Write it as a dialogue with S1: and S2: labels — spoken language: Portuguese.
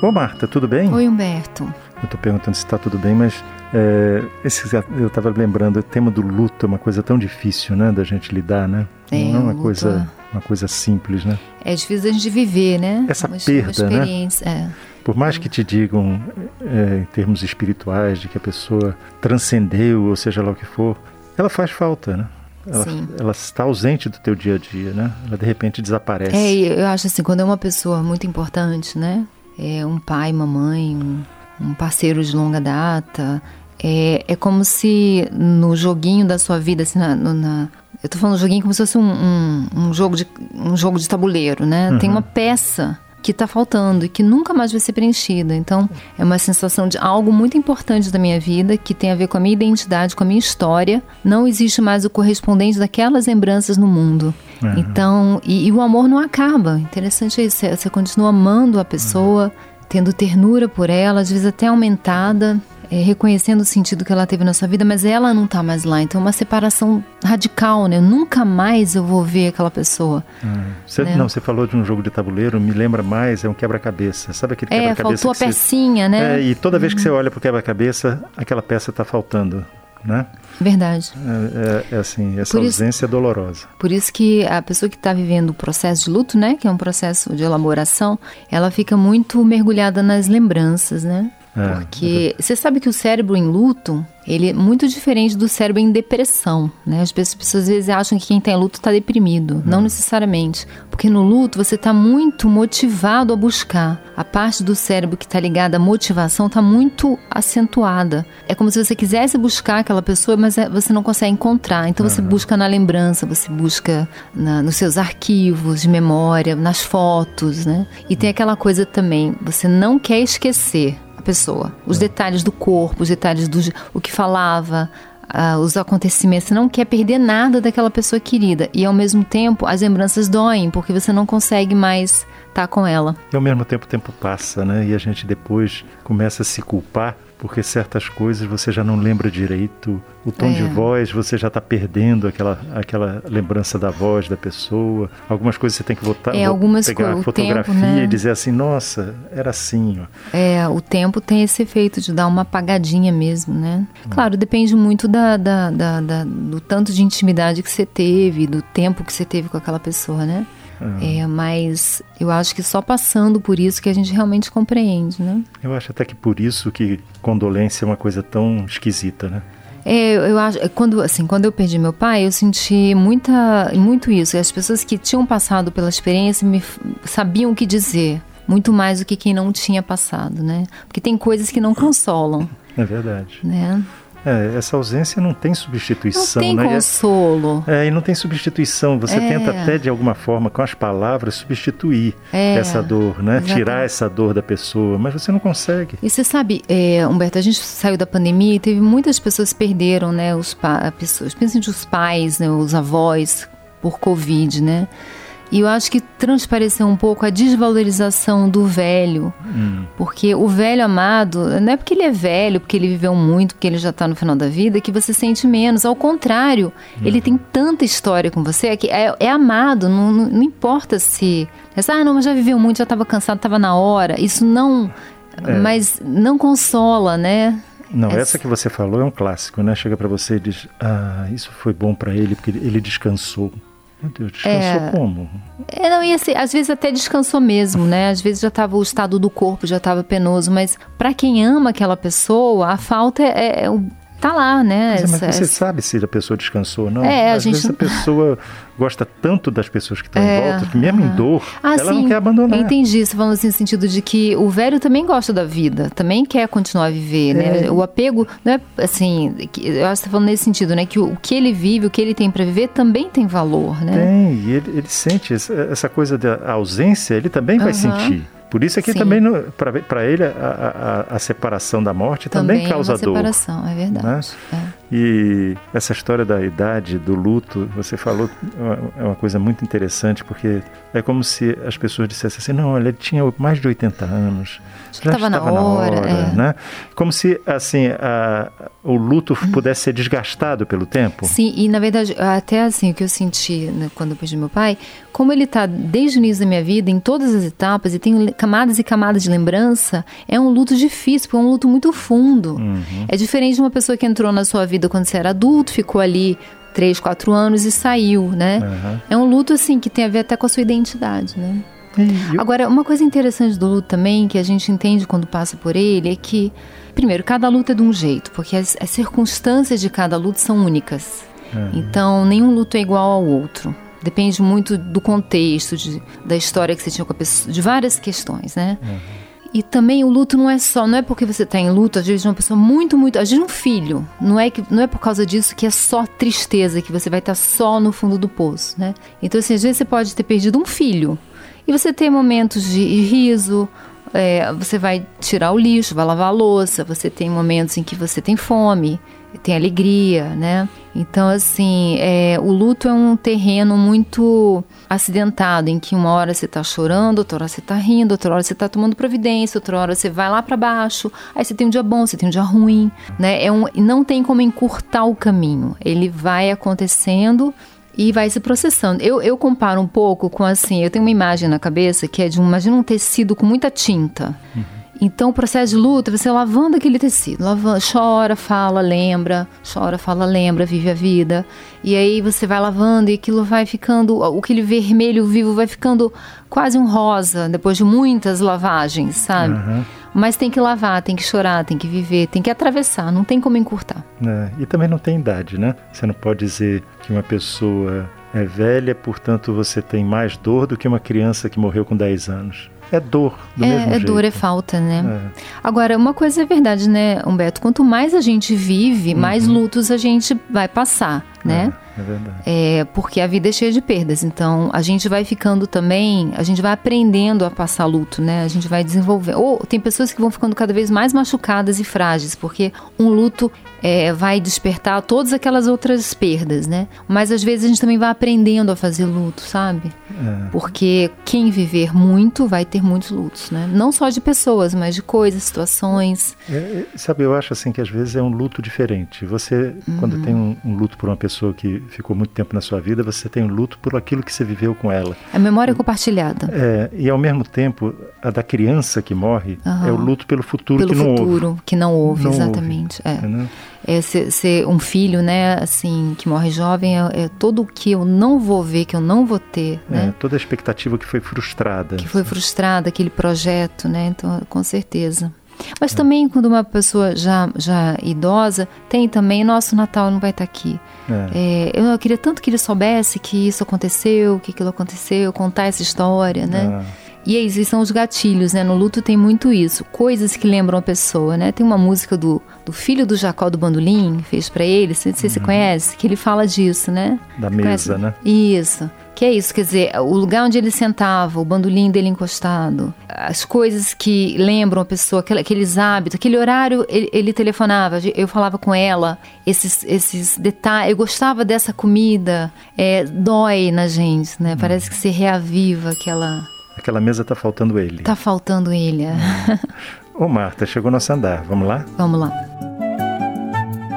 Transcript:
S1: Ô Marta, tudo bem?
S2: Oi Humberto.
S1: Eu estou perguntando se está tudo bem, mas é, esse, eu estava lembrando, o tema do luto é uma coisa tão difícil, né, da gente lidar, né?
S2: É,
S1: Não é uma
S2: luto
S1: coisa, uma coisa simples, né?
S2: É difícil a gente viver, né?
S1: Essa
S2: uma,
S1: perda,
S2: uma
S1: né?
S2: né?
S1: Por mais que te digam, é, em termos espirituais, de que a pessoa transcendeu, ou seja lá o que for, ela faz falta, né? Ela, ela está ausente do teu dia a dia, né? Ela de repente desaparece.
S2: É, eu acho assim, quando é uma pessoa muito importante, né? É um pai, mamãe, um, um parceiro de longa data, é, é como se no joguinho da sua vida, assim, na, na- eu tô falando joguinho como se fosse um, um, um jogo, de, um jogo de tabuleiro, né? Tem uma peça que tá faltando e que nunca mais vai ser preenchida. Então, é uma sensação de algo muito importante da minha vida, que tem a ver com a minha identidade, com a minha história. Não existe mais o correspondente daquelas lembranças no mundo. Então, e, e o amor não acaba. Interessante é isso. Você, você continua amando a pessoa, tendo ternura por ela, às vezes até aumentada, é, reconhecendo o sentido que ela teve na sua vida, mas ela não tá mais lá. Então, é uma separação radical, né? Nunca mais eu vou ver aquela pessoa.
S1: Você,
S2: né?
S1: Não, você falou de um jogo de tabuleiro, me lembra mais, é um quebra-cabeça. Sabe aquele
S2: É,
S1: quebra-cabeça
S2: faltou a
S1: que você-
S2: pecinha, né? Uhum.
S1: É, e toda vez que você olha para o quebra-cabeça, aquela peça está faltando, né?
S2: Verdade.
S1: É, é- é assim, essa
S2: Por isso-
S1: ausência é dolorosa.
S2: Por isso que a pessoa que está vivendo o processo de luto, né, que é um processo de elaboração, ela fica muito mergulhada nas lembranças, né?
S1: É,
S2: Porque você sabe que o cérebro em luto, ele é muito diferente do cérebro em depressão, né? As pessoas, as pessoas às vezes acham que quem está em luto está deprimido, não necessariamente. Porque no luto você está muito motivado a buscar. A parte do cérebro que está ligada à motivação está muito acentuada. É como se você quisesse buscar aquela pessoa, mas é- você não consegue encontrar. Então você busca na lembrança, você busca na- nos seus arquivos de memória, nas fotos, né? E tem aquela coisa também, você não quer esquecer pessoa, os detalhes do corpo, os detalhes do o que falava, ah, os acontecimentos. Você não quer perder nada daquela pessoa querida e ao mesmo tempo as lembranças doem porque você não consegue mais estar com ela.
S1: E ao mesmo tempo o tempo passa, né? E a gente depois começa a se culpar porque certas coisas você já não lembra direito. O tom
S2: É.
S1: de voz, você já está perdendo aquela, aquela lembrança da voz da pessoa. Algumas coisas você tem que botar,
S2: É, algumas
S1: pegar a fotografia
S2: tempo, né?
S1: e dizer assim, nossa, era assim, ó.
S2: É, o tempo tem esse efeito de dar uma apagadinha mesmo, né? Claro, depende muito da, da- da- da- do tanto de intimidade que você teve, do tempo que você teve com aquela pessoa, né? É, mas eu acho que só passando por isso que a gente realmente compreende, né?
S1: Eu acho até que por isso que condolência é uma coisa tão esquisita, né?
S2: É, eu acho, é, quando assim, quando eu perdi meu pai, eu senti muita, muito isso. As pessoas que tinham passado pela experiência me sabiam o que dizer, muito mais do que quem não tinha passado, né? Porque tem coisas que não consolam,
S1: É verdade.
S2: né?
S1: É, essa ausência não tem
S2: Não
S1: substituição,
S2: tem
S1: né? É-
S2: consolo.
S1: É, e não tem substituição. Você
S2: É.
S1: tenta até, de alguma forma, com as palavras, substituir
S2: É,
S1: essa dor, né?
S2: exatamente.
S1: Tirar essa dor da pessoa, mas você não consegue.
S2: E você sabe, é, Humberto, a gente saiu da pandemia e teve muitas pessoas que perderam, né, os pessoas, principalmente os pais, né, os avós, por Covid, né? E eu acho que transpareceu um pouco a desvalorização do velho. Porque o velho amado, não é porque ele é velho, porque ele viveu muito, porque ele já está no final da vida, que você sente menos. Ao contrário, ele tem tanta história com você que é, é amado, não, não, não importa se. essa, Ah, não, mas já viveu muito, já estava cansado, estava na hora. Isso não. Mas não consola, né?
S1: Não,
S2: Essa-
S1: essa que você falou é um clássico, né? Chega pra você e diz: Ah, isso foi bom pra ele porque ele descansou. Meu Deus, descansou
S2: É.
S1: como?
S2: É, não, e assim, às vezes até descansou mesmo, né? Às vezes já estava o estado do corpo já estava penoso, mas para quem ama aquela pessoa, a falta é, é o- tá lá, né?
S1: Mas, mas você
S2: essa-
S1: sabe se a pessoa descansou ou não?
S2: É, a
S1: Às
S2: gente
S1: vezes a pessoa gosta tanto das pessoas que estão
S2: É,
S1: em volta que mesmo em dor,
S2: Ah,
S1: ela
S2: sim,
S1: não quer abandonar.
S2: Entendi, você falando assim no sentido de que o velho também gosta da vida, também quer continuar a viver, né?
S1: É.
S2: O apego, não é assim, eu acho que você tá falando nesse sentido, né? Que o, o que ele vive, o que ele tem para viver também tem valor, né?
S1: Tem, e ele, ele sente essa, coisa da ausência, ele também vai sentir. Por isso é que
S2: Sim.
S1: também, para ele, a, a- a separação da morte também,
S2: é
S1: causa
S2: uma
S1: dor.
S2: separação, é verdade. é.
S1: E essa história da idade, do luto, você falou, é uma coisa muito interessante, porque é como se as pessoas dissessem assim: não, olha, ele tinha mais de 80 anos, já estava na hora, na hora é. né? Como se, assim, a, o luto pudesse ser desgastado pelo tempo.
S2: Sim, e na verdade, até assim, o que eu senti né, quando eu perdi meu pai, como ele está desde o início da minha vida, em todas as etapas, e tem camadas e camadas de lembrança, é um luto difícil, porque é um luto muito fundo. Uhum. É diferente de uma pessoa que entrou na sua vida quando você era adulto, ficou ali três, quatro anos e saiu, né? Uhum. É um luto, assim, que tem a ver até com a sua identidade, né? Agora, uma coisa interessante do luto também, que a gente entende quando passa por ele, é que, primeiro, cada luto é de um jeito, porque as, as circunstâncias de cada luto são únicas. Uhum. Então, nenhum luto é igual ao outro. Depende muito do contexto, de, da história que você tinha com a pessoa, de várias questões, né? Uhum. E também o luto não é só, não é porque você está em luto, às vezes uma pessoa muito, muito, às vezes um filho, não é que não é por causa disso que é só tristeza, que você vai estar tá só no fundo do poço, né? Então assim, às vezes você pode ter perdido um filho e você ter momentos de riso, é, você vai tirar o lixo, vai lavar a louça, você tem momentos em que você tem fome, tem alegria, né? Então, assim, é, o luto é um terreno muito acidentado, em que uma hora você está chorando, outra hora você está rindo, outra hora você está tomando providência, outra hora você vai lá para baixo, aí você tem um dia bom, você tem um dia ruim, né? É um, não tem como encurtar o caminho, ele vai acontecendo e vai se processando. Eu, eu comparo um pouco com assim, eu tenho uma imagem na cabeça que é de um, imagina um tecido com muita tinta. Uhum. Então, o processo de luta, você lavando aquele tecido, lavando, chora, fala, lembra, chora, fala, lembra, vive a vida. E aí você vai lavando e aquilo vai ficando, aquele vermelho vivo vai ficando quase um rosa depois de muitas lavagens, sabe? Uhum. Mas tem que lavar, tem que chorar, tem que viver, tem que atravessar, não tem como encurtar.
S1: É, e também não tem idade, né? Você não pode dizer que uma pessoa é velha, portanto você tem mais dor do que uma criança que morreu com 10 anos é dor do
S2: é,
S1: mesmo
S2: é
S1: jeito.
S2: dor, é falta, né? É. Agora, uma coisa é verdade, né, Humberto? Quanto mais a gente vive, uhum. mais lutos a gente vai passar, né?
S1: É. É verdade.
S2: É, porque a vida é cheia de perdas. Então, a gente vai ficando também, a gente vai aprendendo a passar luto, né? A gente vai desenvolver. Ou tem pessoas que vão ficando cada vez mais machucadas e frágeis, porque um luto é, vai despertar todas aquelas outras perdas, né? Mas às vezes a gente também vai aprendendo a fazer luto, sabe? É. Porque quem viver muito vai ter muitos lutos, né? Não só de pessoas, mas de coisas, situações.
S1: É, é sabe, eu acho assim que às vezes é um luto diferente. Você, uhum. quando tem um, um luto por uma pessoa que ficou muito tempo na sua vida, você tem um luto por aquilo que você viveu com ela.
S2: A memória compartilhada.
S1: É, e ao mesmo tempo, a da criança que morre uhum. é o luto pelo futuro
S2: pelo
S1: que não
S2: futuro,
S1: houve.
S2: que não houve, não exatamente. Houve, é. É ser, ser, um filho, né, assim, que morre jovem, é, é todo o que eu não vou ver, que eu não vou ter, é, né?
S1: toda a expectativa que foi frustrada.
S2: Que foi frustrada, aquele projeto, né? Então, com certeza. Mas também quando uma pessoa já, já idosa, tem também, nosso Natal não vai estar aqui. É. É, eu queria tanto que ele soubesse que isso aconteceu, que aquilo aconteceu, contar essa história, né? É. E aí, esses são os gatilhos, né? No luto tem muito isso. Coisas que lembram a pessoa, né? Tem uma música do, do filho do Jacó do Bandolim, fez para ele, não sei se você uhum. conhece, que ele fala disso, né?
S1: Da mesa, conhece? né?
S2: Isso. Que é isso, quer dizer, o lugar onde ele sentava, o bandolim dele encostado, as coisas que lembram a pessoa, aqueles hábitos, aquele horário ele, ele telefonava, eu falava com ela, esses, esses detalhes, eu gostava dessa comida, é, dói na gente, né? Parece que se reaviva aquela.
S1: Aquela mesa tá faltando ele.
S2: Tá faltando ele. É.
S1: Ô Marta, chegou nosso andar, vamos lá?
S2: Vamos lá.